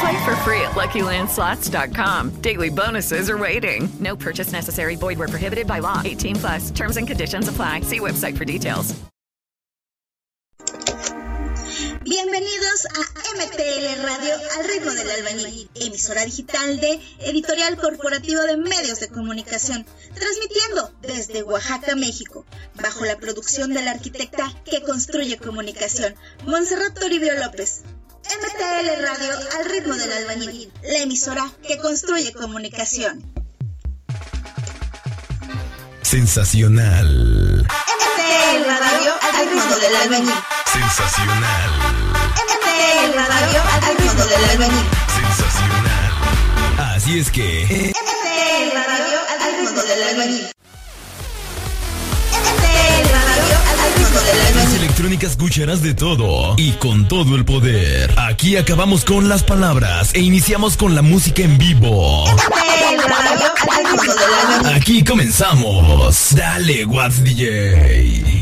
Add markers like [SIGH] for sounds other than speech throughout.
Play for free at LuckyLandSlots.com. Daily bonuses are waiting. No purchase necessary. Void where prohibited by law. 18 plus. Terms and conditions apply. See website for details. Bienvenidos a MTL Radio al ritmo del albañil, emisora digital de Editorial Corporativo de Medios de Comunicación, transmitiendo desde Oaxaca, México, bajo la producción de la arquitecta que construye comunicación, Montserrat Toribio López. MTL Radio al ritmo del albañil, la emisora que construye comunicación. Sensacional. MTL Radio al ritmo del albañil. Sensacional. MTL Radio al ritmo del albañil. Sensacional. Así es que. MTL Radio al ritmo del albañil. MTL Radio al ritmo del albañil. Electrónica escucharás de todo y con todo el poder. Aquí acabamos con las palabras e iniciamos con la música en vivo. Aquí comenzamos. Dale, What's DJ.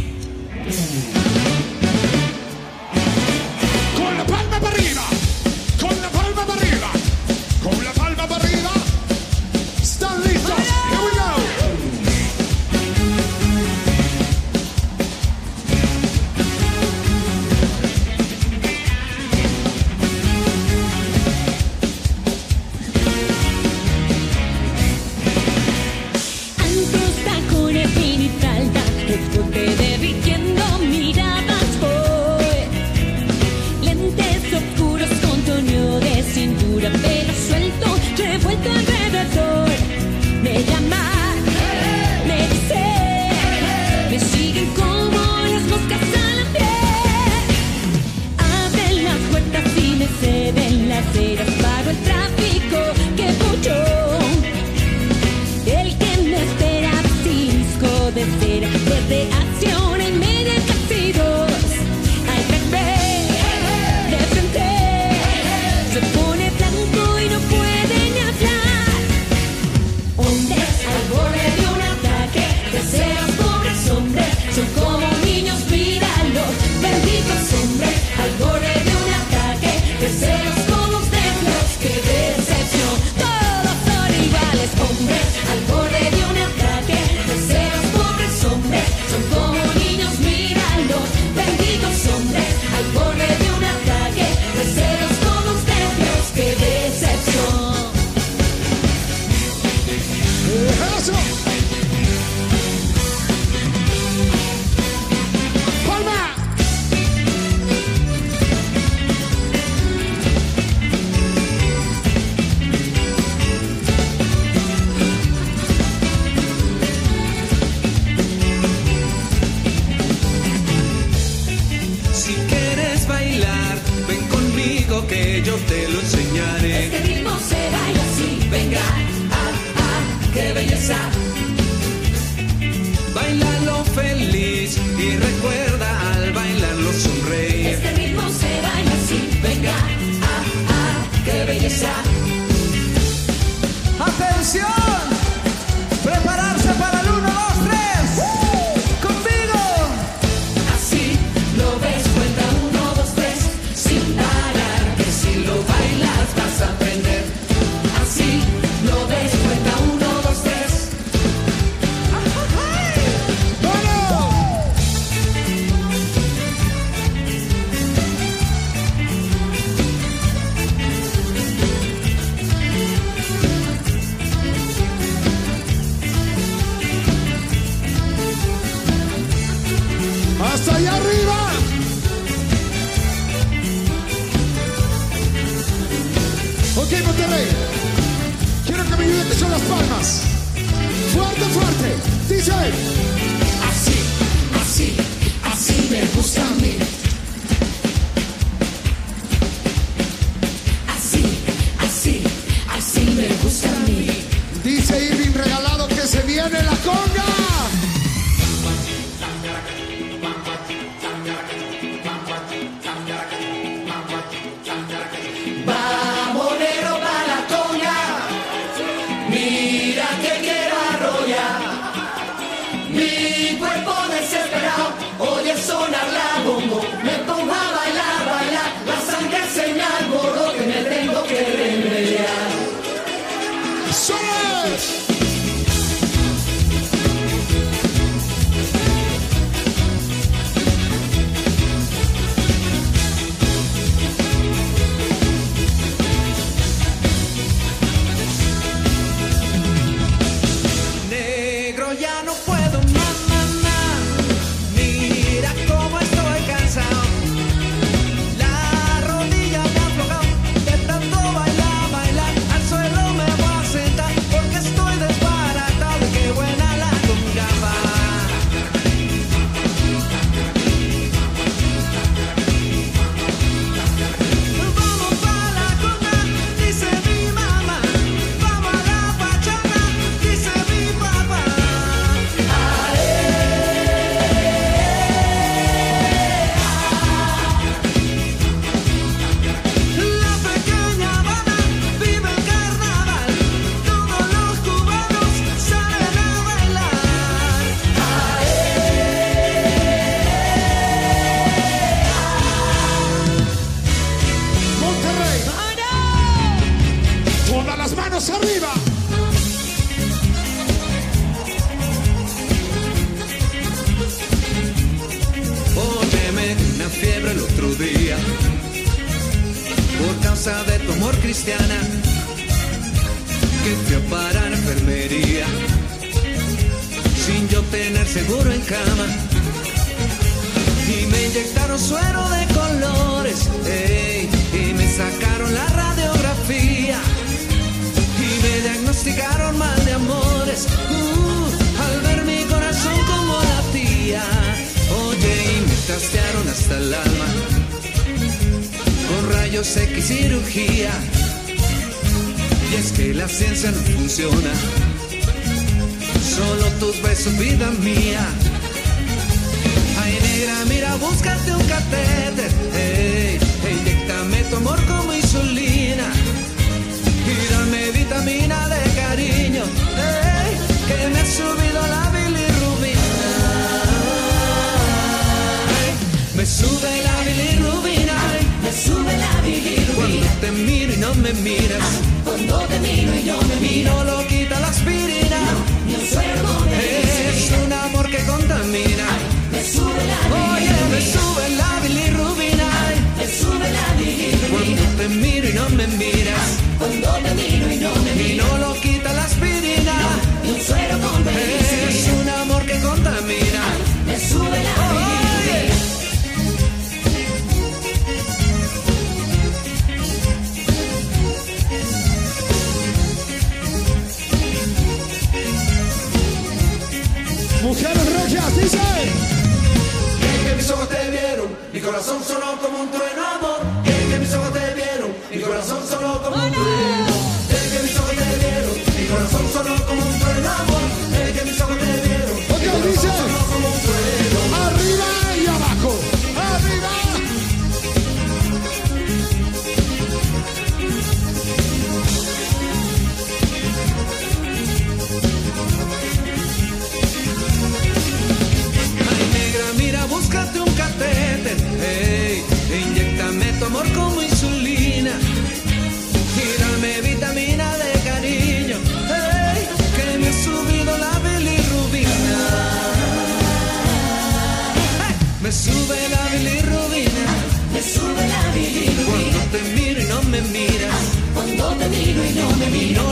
Suárez. Y es que la ciencia no funciona. Solo tus besos vida mía. Ay negra, mira, búscate un catéter. Ey, ey, inyectame tu amor como insulina. Y dame vitamina de cariño. Ey, que me ha subido la bilirrubina. Me sube Me sube la bilirrubina Cuando te miro y no me miras. Cuando te miro y no me miras No lo quita la aspirina. Ni un suero Es un amor que contamina. Me sube la Oye, me sube la bilirrubina. Me sube la bilirrubina. Cuando te miro y no me miras. Cuando te miro y no me miras Y no lo quita la aspirina. Ni un suero con Es mis ojos te vieron, mi corazón sonó como un trueno, amor. Que mis ojos te vieron, mi corazón sonó como un trueno. Que mis ojos te vieron, mi corazón sonó como un trueno, miro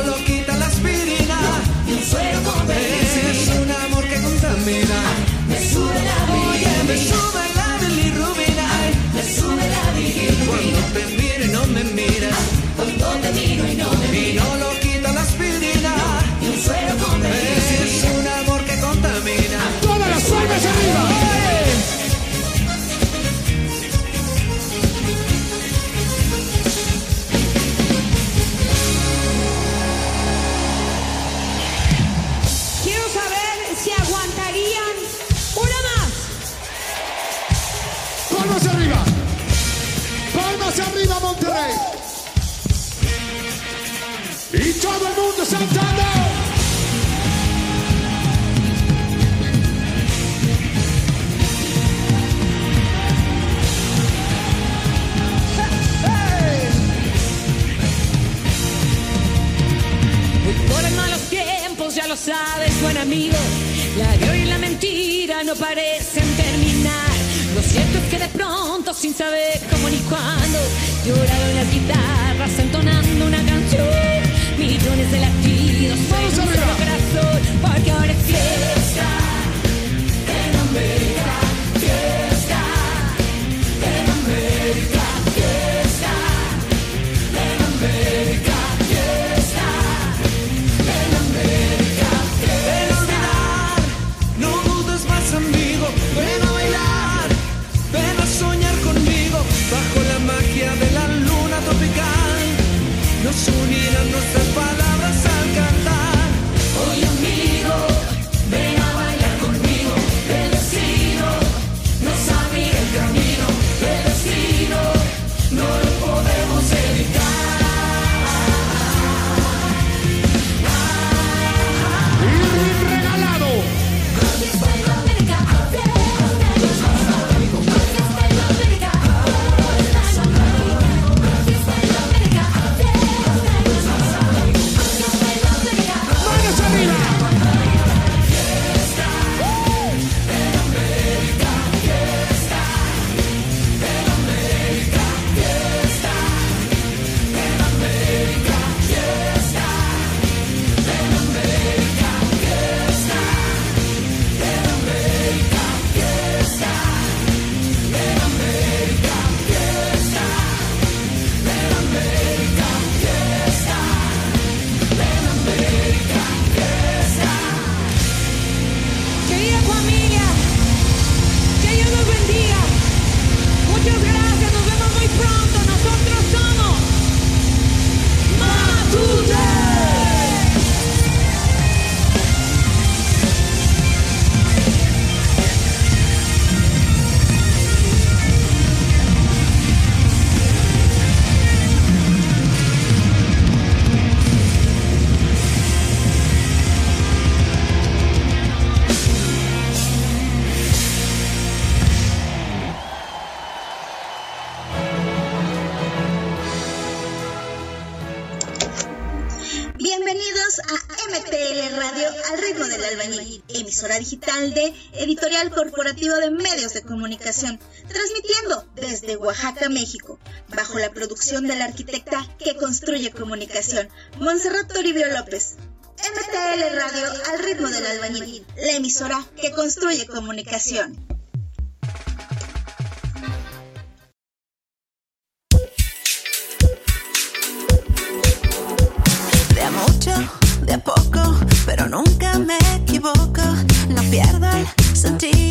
de la arquitecta que construye comunicación, Montserrat Toribio López. MTL Radio al ritmo del albañil, la emisora que construye comunicación. De a mucho, de a poco, pero nunca me equivoco, no pierdo el sentido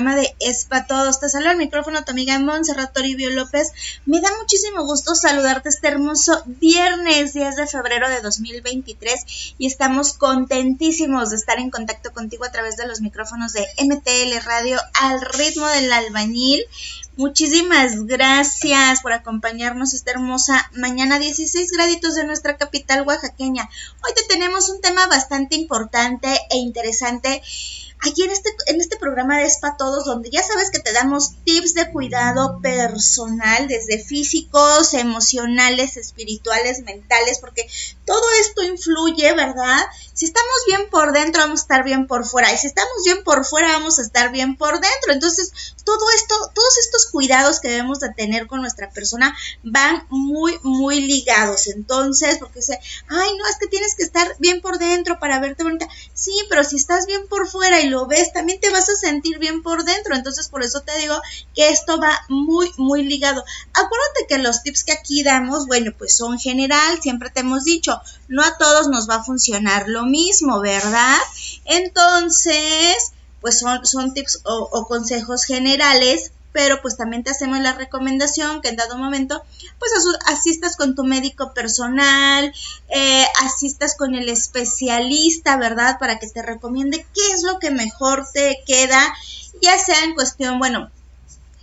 de Es pa' Todos. Te saludo al micrófono tu amiga Montserrat Toribio López. Me da muchísimo gusto saludarte este hermoso viernes 10 de febrero de 2023 y estamos contentísimos de estar en contacto contigo a través de los micrófonos de MTL Radio al ritmo del albañil. Muchísimas gracias por acompañarnos esta hermosa mañana 16 graditos de nuestra capital oaxaqueña. Hoy te tenemos un tema bastante importante e interesante aquí en este, en este programa de Spa Todos, donde ya sabes que te damos tips de cuidado personal, desde físicos, emocionales, espirituales, mentales, porque todo esto influye, ¿verdad? Si estamos bien por dentro, vamos a estar bien por fuera. Y si estamos bien por fuera, vamos a estar bien por dentro. Entonces, todo esto, todos estos cuidados que debemos de tener con nuestra persona van muy, muy ligados. Entonces, porque se, ay, no, es que tienes que estar bien por dentro para verte bonita. Sí, pero si estás bien por fuera y lo ves, también te vas a sentir bien por dentro. Entonces, por eso te digo que esto va muy, muy ligado. Acuérdate que los tips que aquí damos, bueno, pues son general, siempre te hemos dicho, no a todos nos va a funcionar lo mismo, ¿verdad? Entonces, pues son, son tips o, o consejos generales pero pues también te hacemos la recomendación que en dado momento pues asistas con tu médico personal, eh, asistas con el especialista, ¿verdad? Para que te recomiende qué es lo que mejor te queda, ya sea en cuestión, bueno,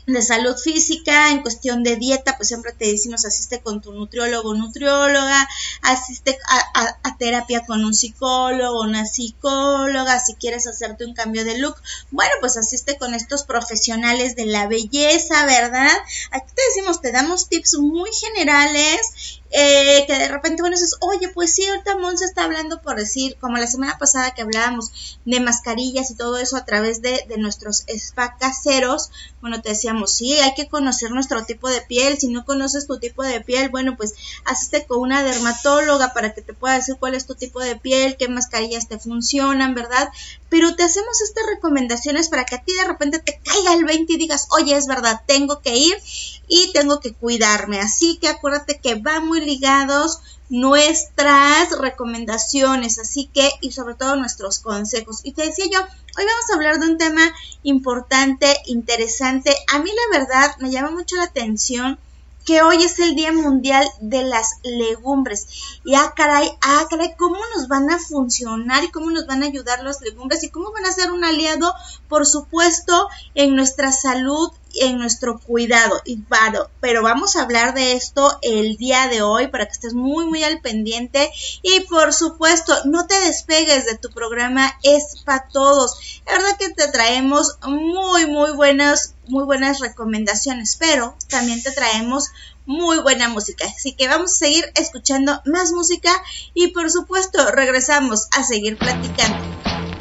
de salud física, en cuestión de dieta, pues siempre te decimos asiste con tu nutriólogo nutrióloga, asiste a terapia con un psicólogo, una psicóloga, si quieres hacerte un cambio de look, bueno, pues asiste con estos profesionales de la belleza, ¿verdad? Aquí te decimos, te damos tips muy generales, eh, que de repente, bueno, dices, oye, pues sí, ahorita Monse está hablando por decir, como la semana pasada que hablábamos de mascarillas y todo eso a través de, de nuestros spa caseros, bueno, te decíamos, sí, hay que conocer nuestro tipo de piel, si no conoces tu tipo de piel, bueno, pues asiste con una dermatóloga para que te pueda decir cuál es tu tipo de piel, qué mascarillas te funcionan, ¿verdad? Pero te hacemos estas recomendaciones para que a ti de repente te caiga el 20 y digas, oye, es verdad, tengo que ir y tengo que cuidarme. Así que acuérdate que van muy ligados nuestras recomendaciones, así que y sobre todo nuestros consejos. Y te decía yo, hoy vamos a hablar de un tema importante, interesante. A mí la verdad me llama mucho la atención que hoy es el Día Mundial de las Legumbres. Y ah, caray, ah, caray, ¿cómo nos van a funcionar y cómo nos van a ayudar las legumbres y cómo van a ser un aliado, por supuesto, en nuestra salud en nuestro cuidado. Y claro, pero vamos a hablar de esto el día de hoy para que estés muy, muy al pendiente. Y por supuesto, no te despegues de tu programa Es para Todos. La verdad que te traemos muy, muy buenas, muy buenas recomendaciones, pero también te traemos muy buena música. Así que vamos a seguir escuchando más música y por supuesto regresamos a seguir platicando.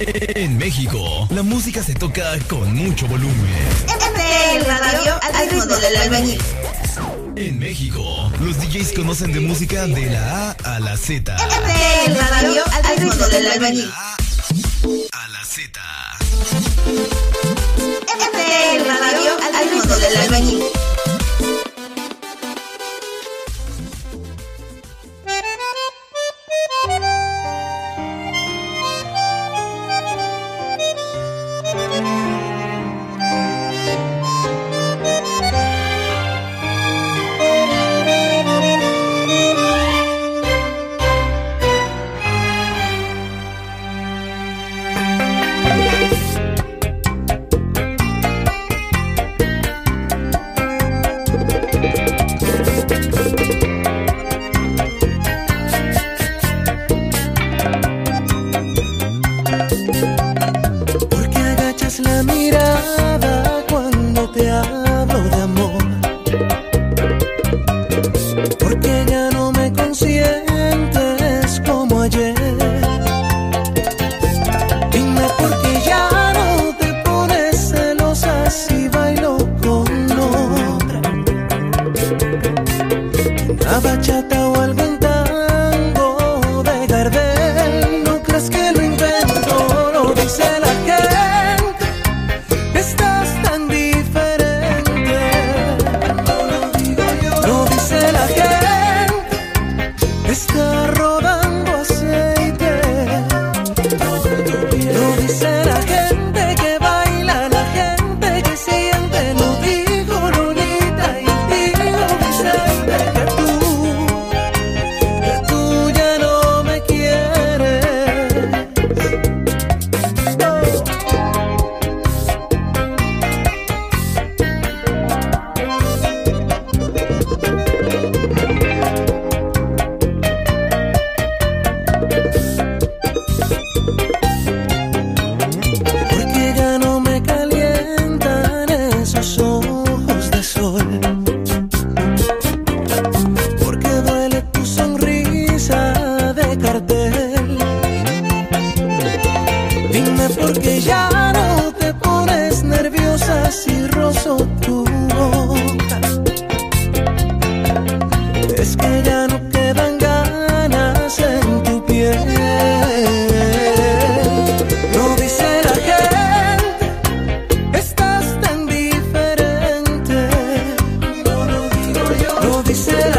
En México, la música se toca con mucho volumen. MTL Radio al ritmo del albañil. En México, los DJs conocen de música de la A a la Z. MTL Radio al ritmo del albañil. A la Z. MTL Radio al ritmo del albañil. Digo yo,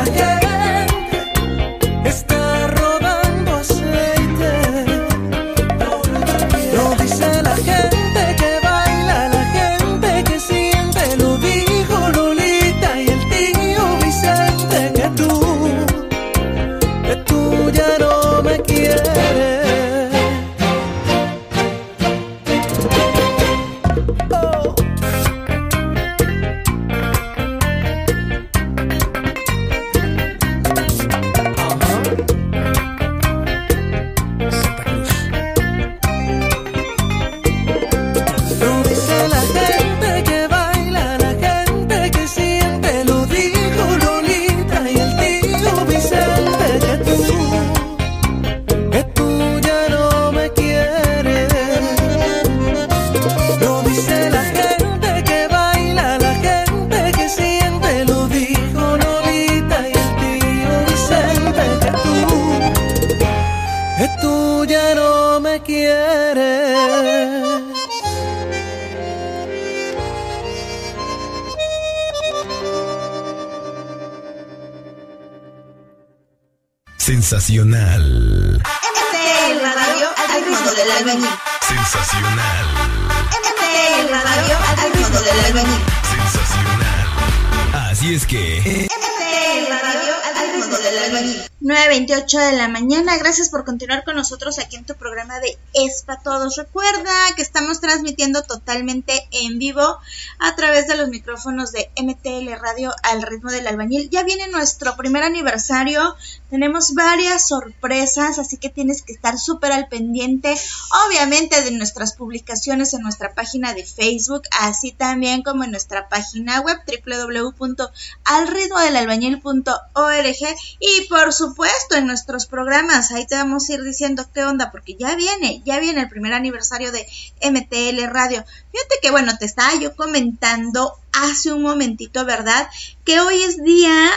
Gracias por continuar con nosotros aquí en tu programa de Es pa' Todos. Recuerda que estamos transmitiendo totalmente en vivo a través de los micrófonos de MTL Radio al ritmo del albañil. Ya viene nuestro primer aniversario. Tenemos varias sorpresas, así que tienes que estar súper al pendiente, obviamente, de nuestras publicaciones en nuestra página de Facebook, así también como en nuestra página web www.alritmodelalbañil.org Y por supuesto, en nuestros programas, ahí te vamos a ir diciendo qué onda, porque ya viene, ya viene el primer aniversario de MTL Radio. Fíjate que, bueno, te estaba yo comentando hace un momentito, ¿verdad? Que hoy es día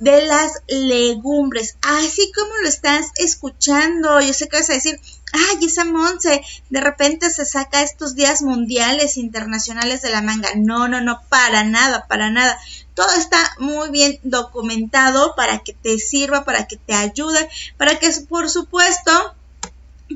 de las legumbres, así como lo estás escuchando. Yo sé que vas a decir, ay, esa Monse, de repente se saca estos días mundiales, internacionales de la manga. No, no, no, para nada, para nada. Todo está muy bien documentado para que te sirva, para que te ayude, para que, por supuesto,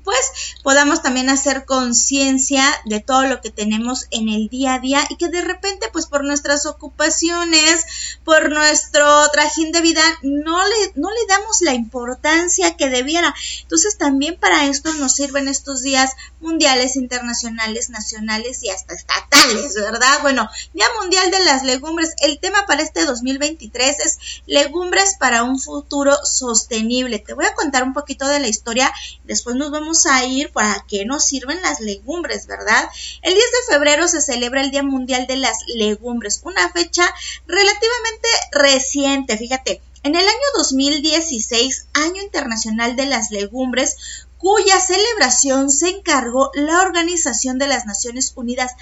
pues podamos también hacer conciencia de todo lo que tenemos en el día a día y que de repente pues por nuestras ocupaciones, por nuestro trajín de vida no le, no le damos la importancia que debiera. Entonces también para esto nos sirven estos días mundiales, internacionales, nacionales y hasta estatales, ¿verdad? Bueno, Día Mundial de las Legumbres. El tema para este 2023 es legumbres para un futuro sostenible. Te voy a contar un poquito de la historia, después nos vamos a ir para qué nos sirven las legumbres, ¿verdad? El 10 de febrero se celebra el Día Mundial de las Legumbres, una fecha relativamente reciente, fíjate. En el año 2016, Año Internacional de las Legumbres, cuya celebración se encargó la Organización de las Naciones Unidas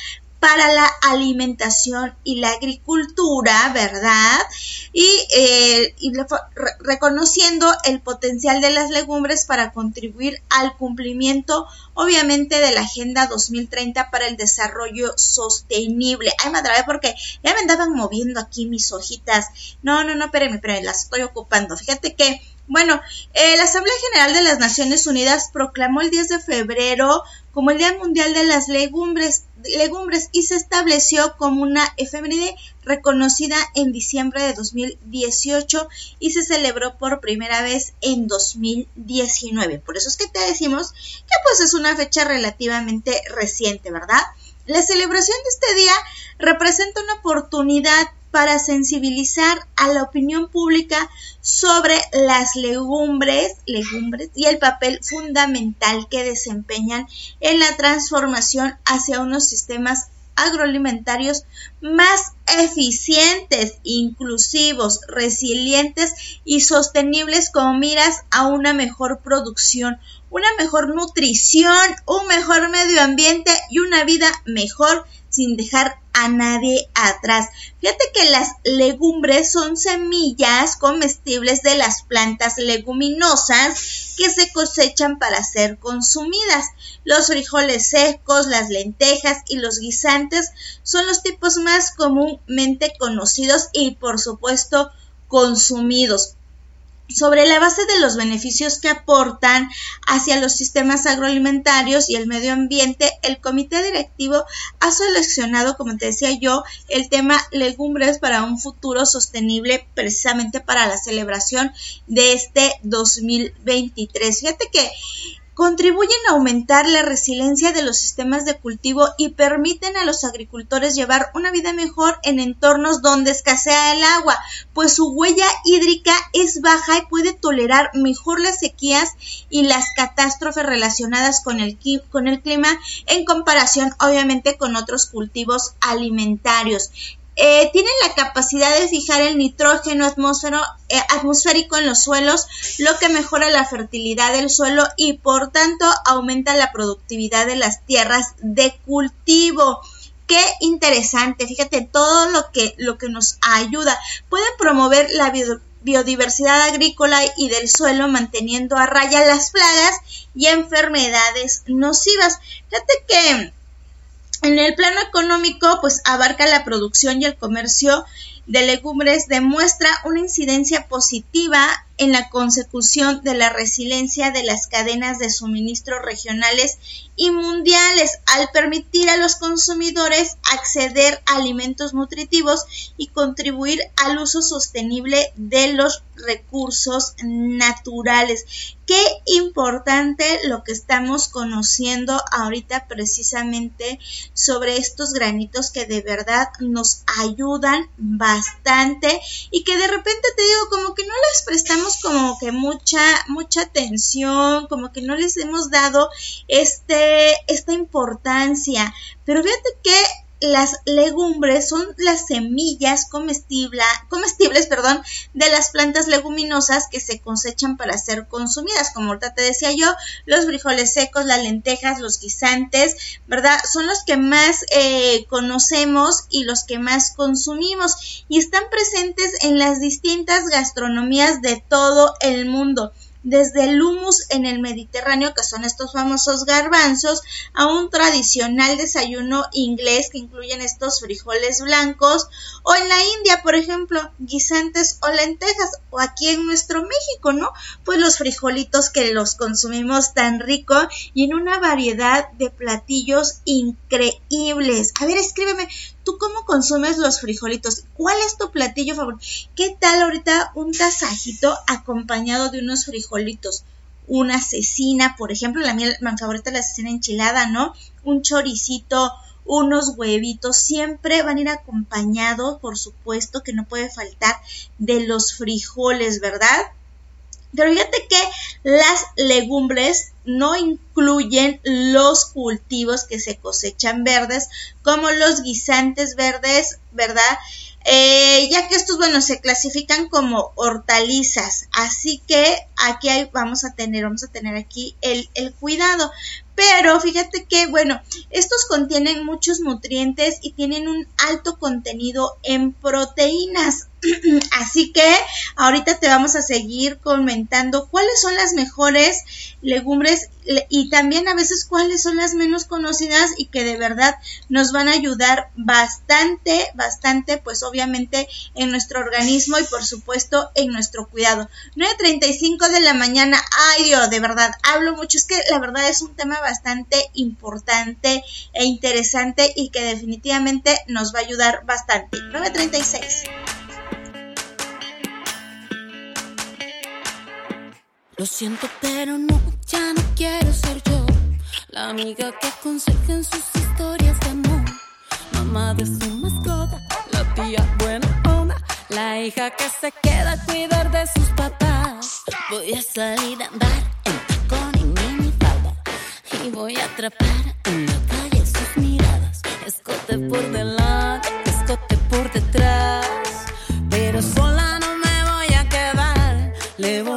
para la alimentación y la agricultura, ¿verdad? Y, eh, y re reconociendo el potencial de las legumbres para contribuir al cumplimiento, obviamente, de la Agenda 2030 para el Desarrollo Sostenible. Ay, madre, porque ya me andaban moviendo aquí mis hojitas. No, no, no, espérenme, espérenme, las estoy ocupando. Fíjate que bueno, eh, la Asamblea General de las Naciones Unidas proclamó el 10 de febrero como el Día Mundial de las Legumbres, legumbres y se estableció como una efeméride reconocida en diciembre de 2018 y se celebró por primera vez en 2019. Por eso es que te decimos que pues es una fecha relativamente reciente, ¿verdad? La celebración de este día representa una oportunidad para sensibilizar a la opinión pública sobre las legumbres, legumbres y el papel fundamental que desempeñan en la transformación hacia unos sistemas agroalimentarios más eficientes, inclusivos, resilientes y sostenibles como miras a una mejor producción, una mejor nutrición, un mejor medio ambiente y una vida mejor sin dejar a nadie atrás. Fíjate que las legumbres son semillas comestibles de las plantas leguminosas que se cosechan para ser consumidas. Los frijoles secos, las lentejas y los guisantes son los tipos más comúnmente conocidos y por supuesto consumidos sobre la base de los beneficios que aportan hacia los sistemas agroalimentarios y el medio ambiente, el comité directivo ha seleccionado, como te decía yo, el tema legumbres para un futuro sostenible precisamente para la celebración de este 2023. Fíjate que contribuyen a aumentar la resiliencia de los sistemas de cultivo y permiten a los agricultores llevar una vida mejor en entornos donde escasea el agua, pues su huella hídrica es baja y puede tolerar mejor las sequías y las catástrofes relacionadas con el, clima en comparación obviamente con otros cultivos alimentarios. Eh, tienen la capacidad de fijar el nitrógeno eh, atmosférico en los suelos, lo que mejora la fertilidad del suelo y por tanto aumenta la productividad de las tierras de cultivo. Qué interesante, fíjate todo lo que, lo que nos ayuda. Puede promover la biodiversidad agrícola y del suelo manteniendo a raya las plagas y enfermedades nocivas. Fíjate que en el plano económico, pues abarca la producción y el comercio de legumbres, demuestra una incidencia positiva en la consecución de la resiliencia de las cadenas de suministro regionales y mundiales al permitir a los consumidores acceder a alimentos nutritivos y contribuir al uso sostenible de los recursos naturales. Qué importante lo que estamos conociendo ahorita precisamente sobre estos granitos que de verdad nos ayudan bastante y que de repente te digo como que no les prestamos como que mucha mucha atención, como que no les hemos dado este esta importancia, pero fíjate que las legumbres son las semillas comestibles, comestibles perdón, de las plantas leguminosas que se cosechan para ser consumidas. Como ahorita te decía yo, los frijoles secos, las lentejas, los guisantes, ¿verdad? Son los que más eh, conocemos y los que más consumimos y están presentes en las distintas gastronomías de todo el mundo desde el hummus en el Mediterráneo, que son estos famosos garbanzos, a un tradicional desayuno inglés que incluyen estos frijoles blancos, o en la India, por ejemplo, guisantes o lentejas, o aquí en nuestro México, ¿no? Pues los frijolitos que los consumimos tan rico y en una variedad de platillos increíbles. A ver, escríbeme, ¿Tú cómo consumes los frijolitos? ¿Cuál es tu platillo favorito? ¿Qué tal ahorita un tasajito acompañado de unos frijolitos? Una cecina, por ejemplo, la mía favorita la cecina enchilada, ¿no? Un choricito, unos huevitos, siempre van a ir acompañados, por supuesto, que no puede faltar de los frijoles, ¿verdad? Pero fíjate que las legumbres no incluyen los cultivos que se cosechan verdes, como los guisantes verdes, ¿verdad? Eh, ya que estos, bueno, se clasifican como hortalizas, así que aquí vamos a tener, vamos a tener aquí el, el cuidado. Pero fíjate que, bueno, estos contienen muchos nutrientes y tienen un alto contenido en proteínas. [CLEARS THROAT] Así que ahorita te vamos a seguir comentando cuáles son las mejores legumbres y también a veces cuáles son las menos conocidas y que de verdad nos van a ayudar bastante, bastante, pues obviamente en nuestro organismo y por supuesto en nuestro cuidado. 9.35 de la mañana, ay Dios, de verdad, hablo mucho, es que la verdad es un tema bastante importante e interesante y que definitivamente nos va a ayudar bastante. 9.36. Lo siento, pero no, ya no quiero ser yo. La amiga que aconseja en sus historias de amor. Mamá de su mascota, la tía buena onda. La hija que se queda a cuidar de sus papás. Voy a salir a andar en tacón y minifalda. Y voy a atrapar en la calle sus miradas. Escote por delante, escote por detrás. Pero sola no me voy a quedar. Le voy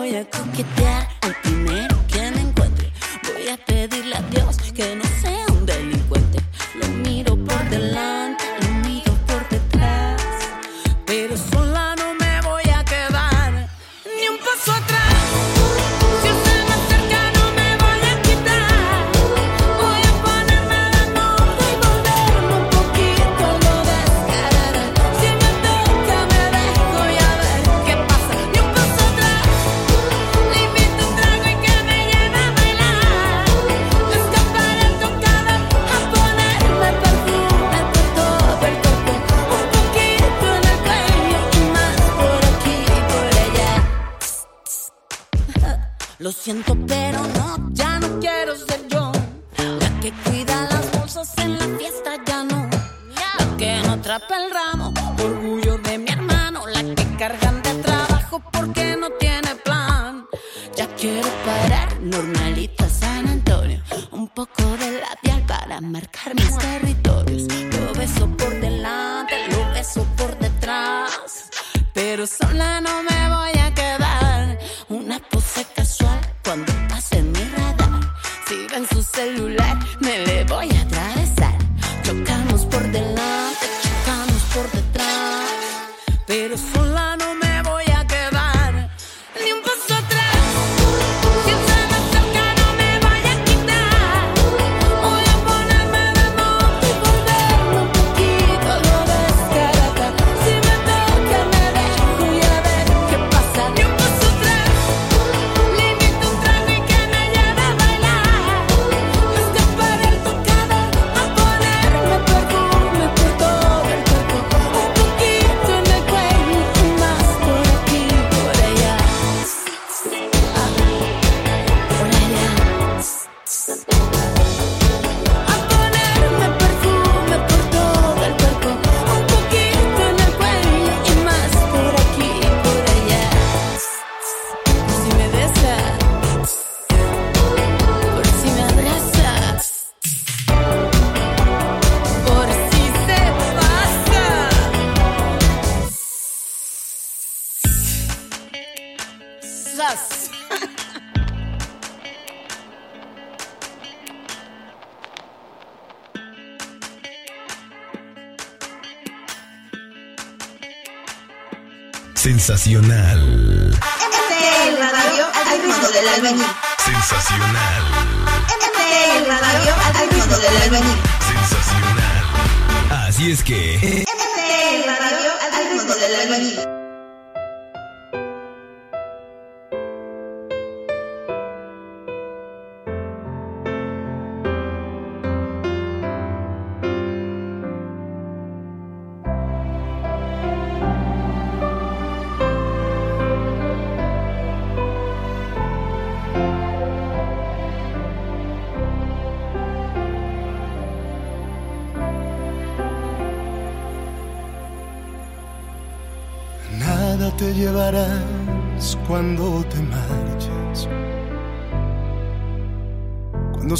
Sensacional. MTL Radio al ritmo del albañil. Sensacional. MTL Radio al ritmo del albañil. Sensacional. Así es que. MTL Radio al ritmo del albañil.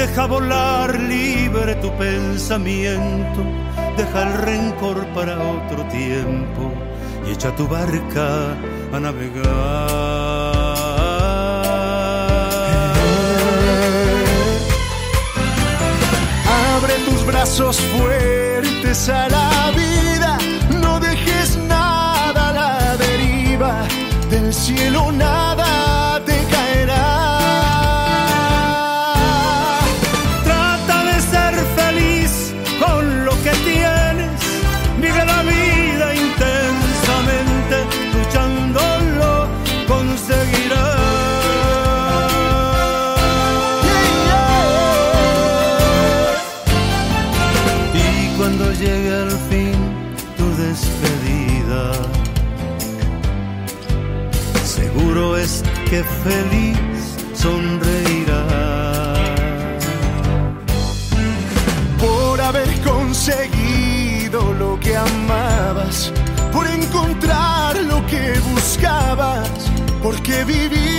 Deja volar libre tu pensamiento. Deja el rencor para otro tiempo y echa tu barca a navegar. Abre tus brazos fuertes a la vida, no dejes nada a la deriva, del cielo nada que feliz sonreirás. por haber conseguido lo que amabas, por encontrar lo que buscabas, porque viviste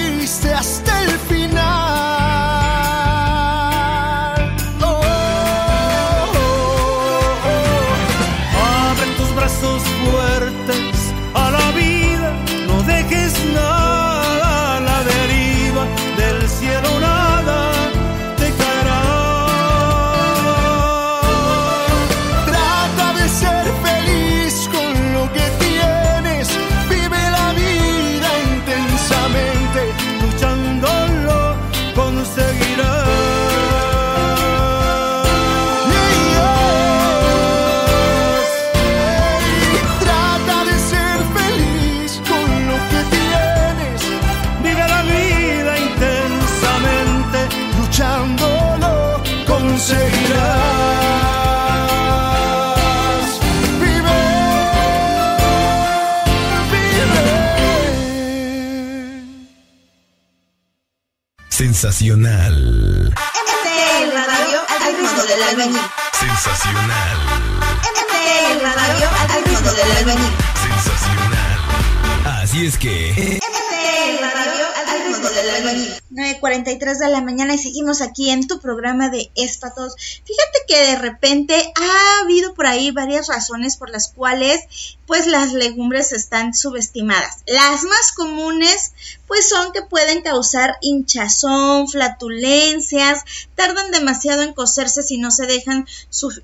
Sensacional. MTL Radio al ritmo del albañil. Sensacional. MTL Radio al ritmo del albañil. Sensacional. Así es que. MTL Radio al ritmo del albañil. 9.43 de la mañana y seguimos aquí en tu programa de Espatos. Fíjate que de repente ha habido por ahí varias razones por las cuales pues las legumbres están subestimadas. Las más comunes pues son que pueden causar hinchazón, flatulencias, tardan demasiado en cocerse si no se dejan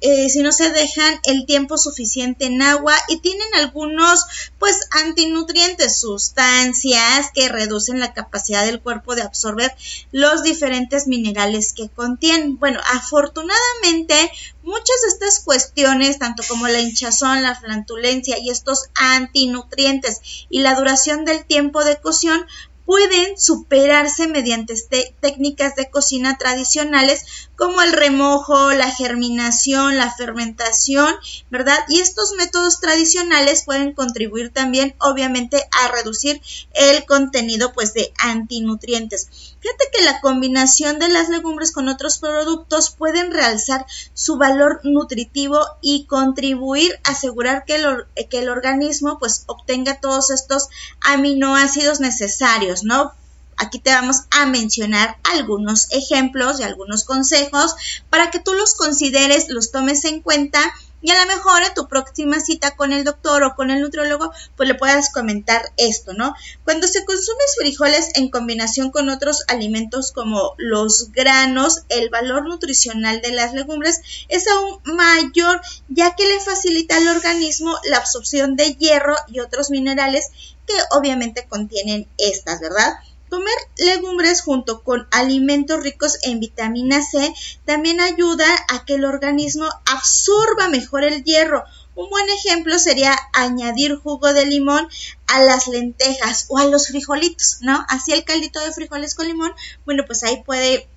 eh, si no se dejan el tiempo suficiente en agua y tienen algunos pues antinutrientes, sustancias que reducen la capacidad del cuerpo de absorber los diferentes minerales que contienen. Bueno, afortunadamente muchas de estas cuestiones, tanto como la hinchazón, la flatulencia y estos antinutrientes y la duración del tiempo de cocción, pueden superarse mediante este- técnicas de cocina tradicionales como el remojo, la germinación, la fermentación, ¿verdad? Y estos métodos tradicionales pueden contribuir también, obviamente, a reducir el contenido, pues, de antinutrientes. Fíjate que la combinación de las legumbres con otros productos pueden realzar su valor nutritivo y contribuir a asegurar que el, que el organismo, pues, obtenga todos estos aminoácidos necesarios, ¿no? Aquí te vamos a mencionar algunos ejemplos y algunos consejos para que tú los consideres, los tomes en cuenta y a lo mejor en tu próxima cita con el doctor o con el nutriólogo, pues le puedas comentar esto, ¿no? Cuando se consumen frijoles en combinación con otros alimentos como los granos, el valor nutricional de las legumbres es aún mayor, ya que le facilita al organismo la absorción de hierro y otros minerales que obviamente contienen estas, ¿verdad? Comer legumbres junto con alimentos ricos en vitamina C también ayuda a que el organismo absorba mejor el hierro. Un buen ejemplo sería añadir jugo de limón a las lentejas o a los frijolitos, ¿no? Así el caldito de frijoles con limón, bueno, pues ahí puede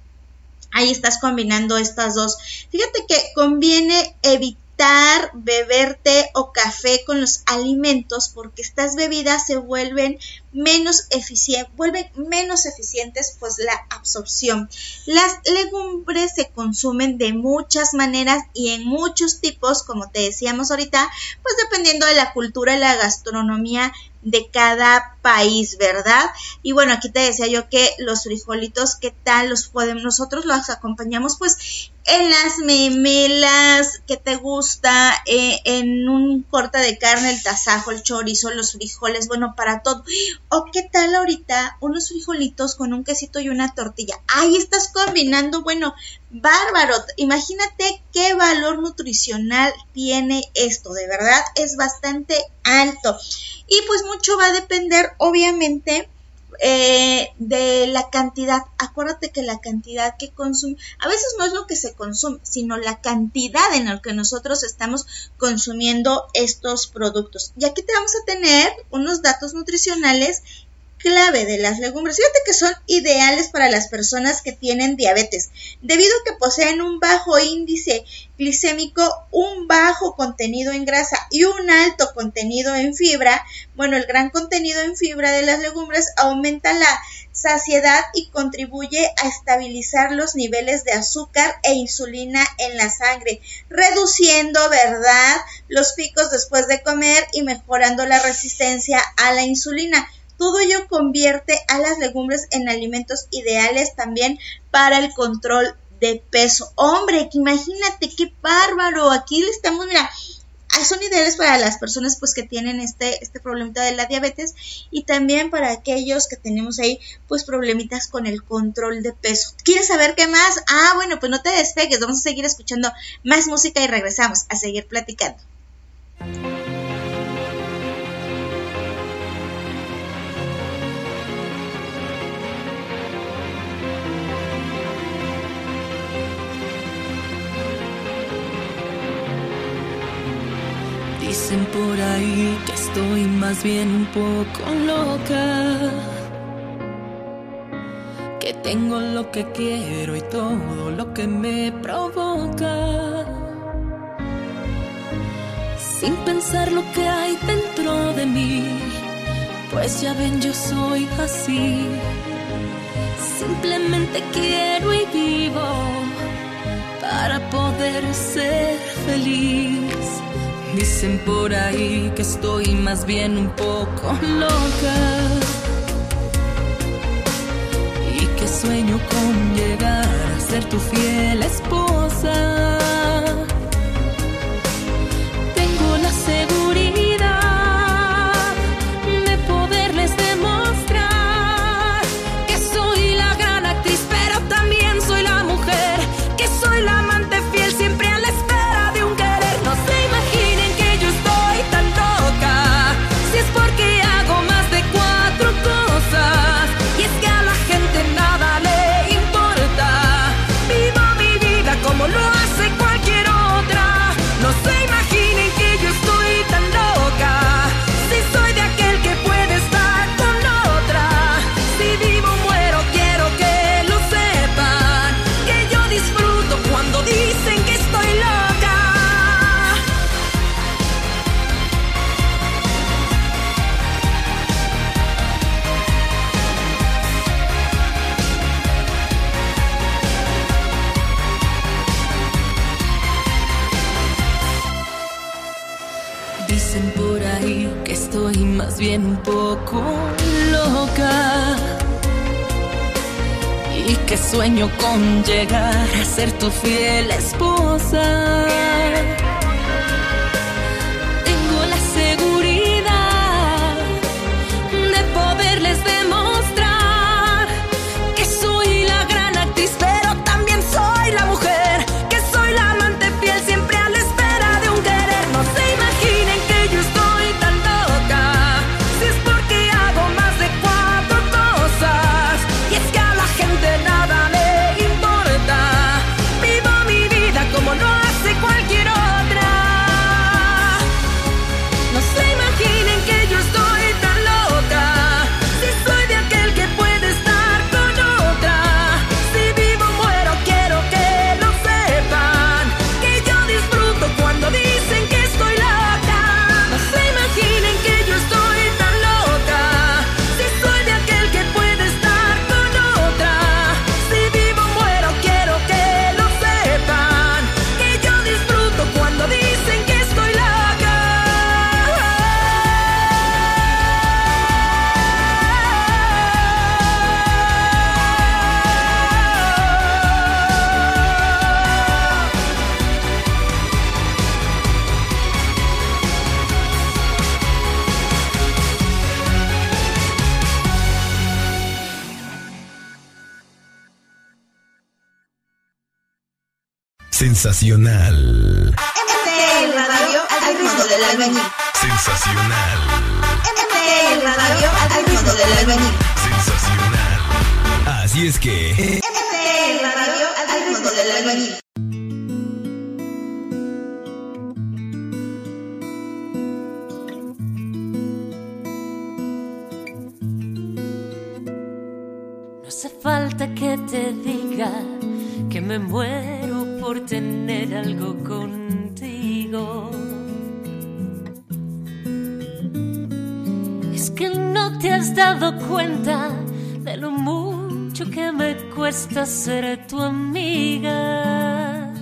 ahí estás combinando estas dos. Fíjate que conviene evitar beber té o café con los alimentos porque estas bebidas se vuelven menos eficientes, vuelven menos eficientes pues la absorción. Las legumbres se consumen de muchas maneras y en muchos tipos, como te decíamos ahorita, pues dependiendo de la cultura y la gastronomía de cada país, ¿verdad? Y bueno, aquí te decía yo que los frijolitos, ¿qué tal los podemos? Nosotros los acompañamos pues en las memelas que te gusta, eh, en un corte de carne, el tasajo, el chorizo, los frijoles, bueno, para todo. O qué tal ahorita unos frijolitos con un quesito y una tortilla. Ahí estás combinando, bueno, bárbaro. Imagínate qué valor nutricional tiene esto, de verdad es bastante alto. Y pues mucho va a depender, obviamente, eh, de la cantidad. Acuérdate que la cantidad que consume, a veces no es lo que se consume, sino la cantidad en la que nosotros estamos consumiendo estos productos. Y aquí te vamos a tener unos datos nutricionales clave de las legumbres. Fíjate que son ideales para las personas que tienen diabetes, debido a que poseen un bajo índice glicémico, un bajo contenido en grasa y un alto contenido en fibra. Bueno, el gran contenido en fibra de las legumbres aumenta la saciedad y contribuye a estabilizar los niveles de azúcar e insulina en la sangre, reduciendo, ¿verdad?, los picos después de comer y mejorando la resistencia a la insulina. Todo ello convierte a las legumbres en alimentos ideales también para el control de peso. Hombre, que imagínate qué bárbaro. Aquí estamos, mira, ah, son ideales para las personas pues que tienen este, este problemita de la diabetes y también para aquellos que tenemos ahí pues problemitas con el control de peso. ¿Quieres saber qué más? Ah, bueno, pues no te despegues, vamos a seguir escuchando más música y regresamos a seguir platicando. Por ahí que estoy más bien un poco loca. Que tengo lo que quiero y todo lo que me provoca. Sin pensar lo que hay dentro de mí. Pues ya ven, yo soy así. Simplemente quiero y vivo para poder ser feliz. Dicen por ahí que estoy más bien un poco loca y que sueño con llegar a ser tu fiel esposa. con llegar a ser tu fiel esposa. Sensacional. MPL Radio al ritmo del albañil. Sensacional. MPL Radio al ritmo del albañil. Sensacional. Así es que. MPL Radio al ritmo del albañil. No hace falta que te diga que me muero por tener algo contigo. Es que no te has dado cuenta de lo mucho que me cuesta ser tu amiga.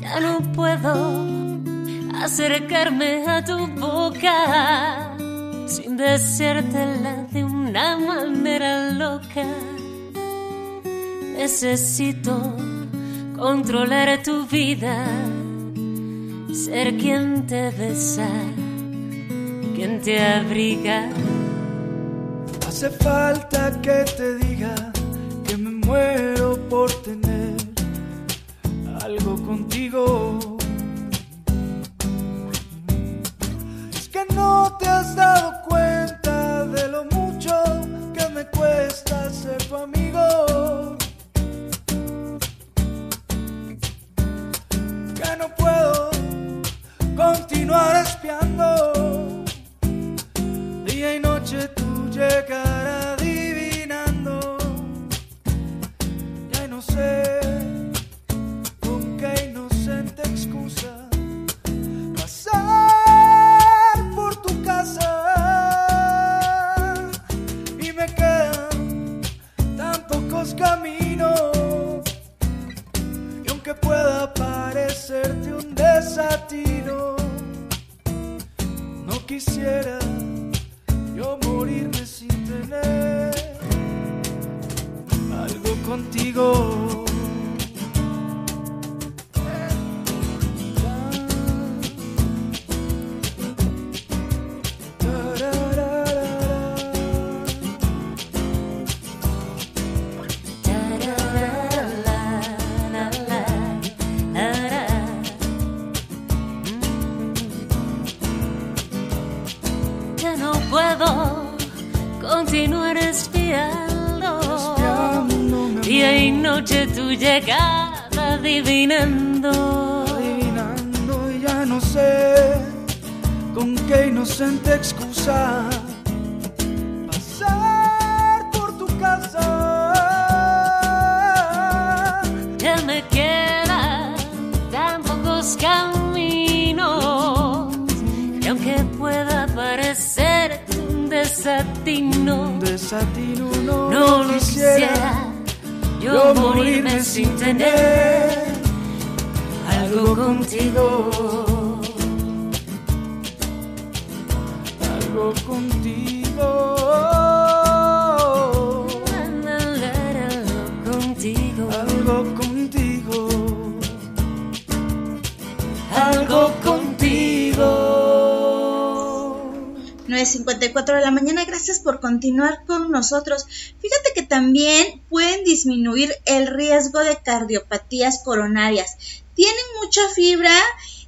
Ya no puedo acercarme a tu boca sin decírtela de una manera loca. Necesito controlar tu vida, ser quien te besa, quien te abriga. Hace falta que te diga que me muero por tener algo contigo. Es que no te has dado cuenta continuar espiando. Día y noche tú llegas. Llega 9.54 de la mañana, gracias por continuar con nosotros. Fíjate que también pueden disminuir el riesgo de cardiopatías coronarias. Tienen mucha fibra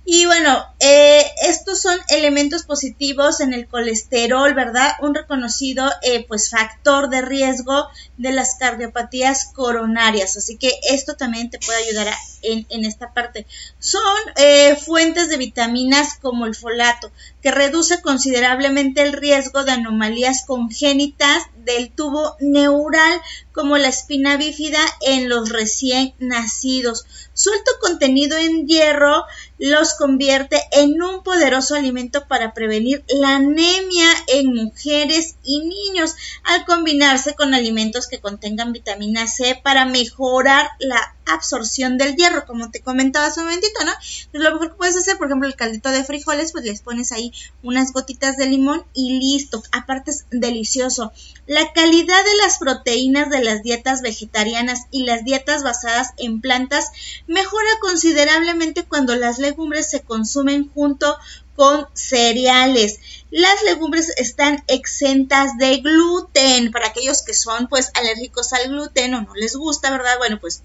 y bueno, eh, estos son elementos positivos en el colesterol, ¿verdad? Un reconocido eh, pues factor de riesgo de las cardiopatías coronarias. Así que esto también te puede ayudar en esta parte. Son eh, fuentes de vitaminas como el folato, que reduce considerablemente el riesgo de anomalías congénitas del tubo neural, como la espina bífida en los recién nacidos. Su alto contenido en hierro los convierte en un poderoso alimento para prevenir la anemia en mujeres y niños al combinarse con alimentos que contengan vitamina C para mejorar la absorción del hierro, como te comentaba hace un momentito, ¿no? Entonces, lo mejor que puedes hacer, por ejemplo, el caldito de frijoles, pues les pones ahí unas gotitas de limón y listo. Aparte es delicioso. La calidad de las proteínas de las dietas vegetarianas y las dietas basadas en plantas mejora considerablemente cuando las legumbres se consumen junto con cereales. Las legumbres están exentas de gluten. Para aquellos que son pues alérgicos al gluten o no les gusta, ¿verdad? Bueno, pues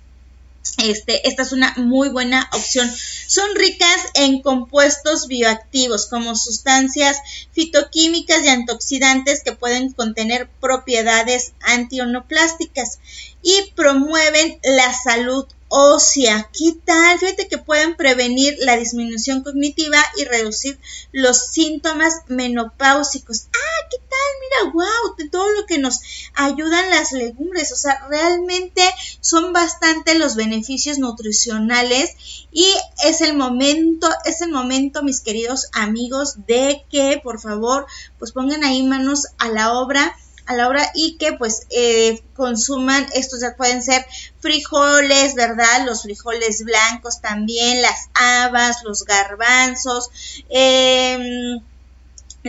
este, esta es una muy buena opción. Son ricas en compuestos bioactivos como sustancias fitoquímicas y antioxidantes que pueden contener propiedades antionoplásticas y promueven la salud ósea. ¿Qué tal? Fíjate que pueden prevenir la disminución cognitiva y reducir los síntomas menopáusicos. Ah, ¿qué tal? Mira, wow, de todo lo que nos ayudan las legumbres. O sea, realmente son bastante los beneficios nutricionales y es el momento, es el momento, mis queridos amigos, de que por favor, pues pongan ahí manos a la obra a la hora y que pues eh, consuman estos ya pueden ser frijoles, ¿verdad? Los frijoles blancos también, las habas, los garbanzos, eh,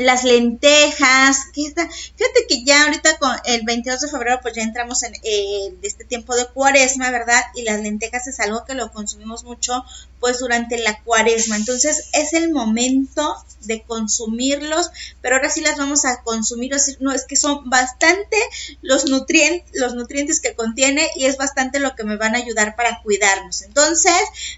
las lentejas, que está, fíjate que ya ahorita con el 22 de febrero pues ya entramos en eh, este tiempo de cuaresma, ¿verdad? Y las lentejas es algo que lo consumimos mucho pues durante la cuaresma, entonces es el momento de consumirlos, pero ahora sí las vamos a consumir, o no es que son bastante los nutrientes, los nutrientes que contiene y es bastante lo que me van a ayudar para cuidarnos. Entonces,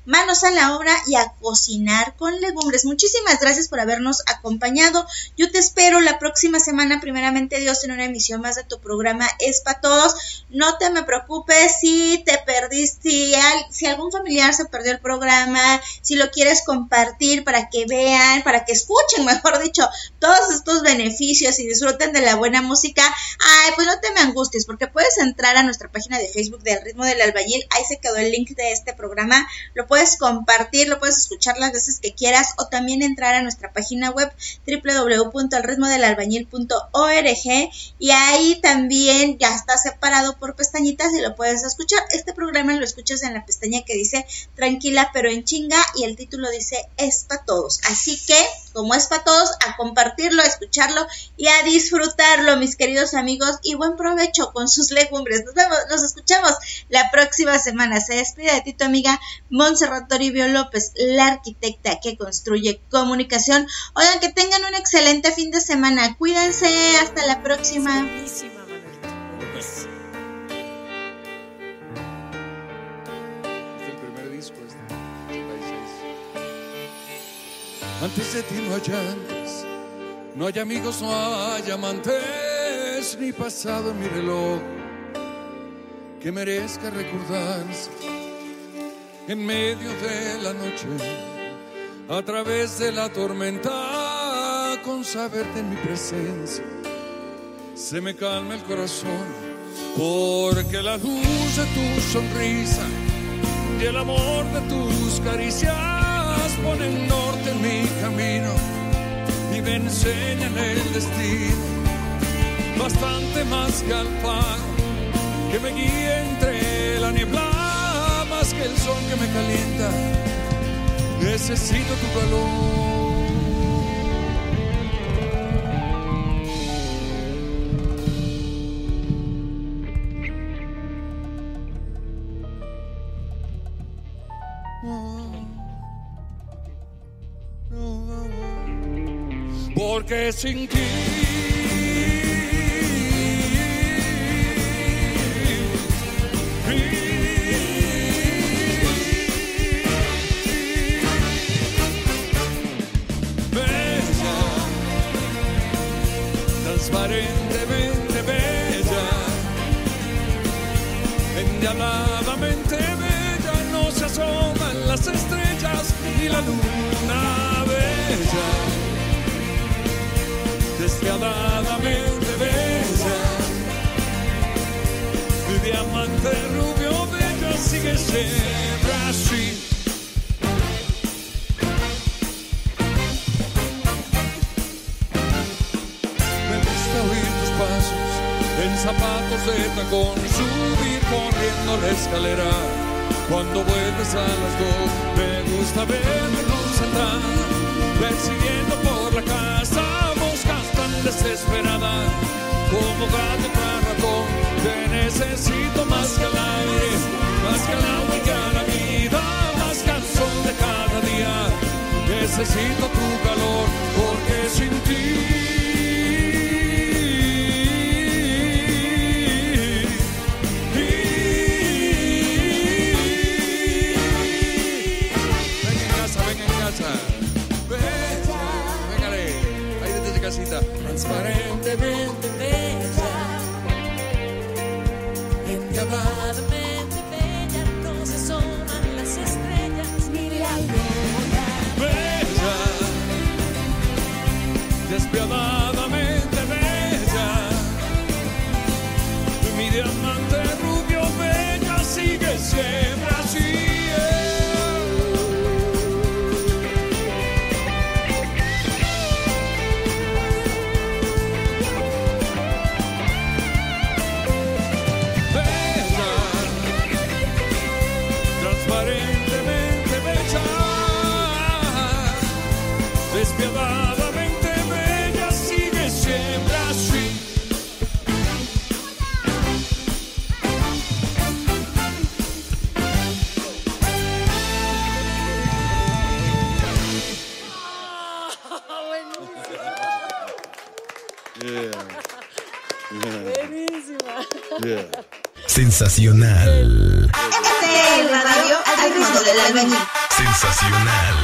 manos a la obra y a cocinar con legumbres. Muchísimas gracias por habernos acompañado. Yo te espero la próxima semana, primeramente Dios, en una emisión más de tu programa Es para Todos. No te me preocupes si te perdiste, si, al- si algún familiar se perdió el programa, si lo quieres compartir para que vean, para que escuchen, [LAUGHS] mejor dicho, todos estos beneficios y disfruten de la buena música. Ay, pues no te me angusties, porque puedes entrar a nuestra página de Facebook del Ritmo del Albañil. Ahí se quedó el link de este programa. Lo puedes compartir, lo puedes escuchar las veces que quieras o también entrar a nuestra página web www.alritmodelalbañil.org y ahí también ya está separado por pestañitas y lo puedes escuchar. Este programa lo escuchas en la pestaña que dice Tranquila pero en chinga y el título dice Es para todos. Así que, como es para todos, a compartirlo, a escucharlo y a disfrutarlo, mis queridos amigos, y buen provecho con sus legumbres. Nos vemos, nos escuchamos la próxima semana. Se despide de ti tu amiga Montserrat Toribio López, la arquitecta que construye comunicación. Oigan, que tengan un excelente fin de semana. Cuídense, hasta la próxima. Antes de ti no hay antes, no hay amigos, no hay amantes, ni pasado en mi reloj que merezca recordarse en medio de la noche, a través de la tormenta, con saberte en mi presencia, se me calma el corazón. Porque la luz de tu sonrisa y el amor de tus caricias ponen norte en mi camino y me enseñan el destino. Bastante más que al faro que me guíe entre la niebla, más que el sol que me calienta. Necesito tu calor. Porque sin me gusta verte concentrada, persiguiendo por la casa, moscas tan desesperada, como gato tras ratón. Te necesito más que el aire, más que el agua y que a la vida, más canción de cada día. Necesito tu calor, porque sin ti. trasparentemente. Sensacional.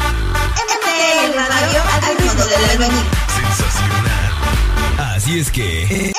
MTL Radio al ritmo del albañil. Sensacional. Así es que.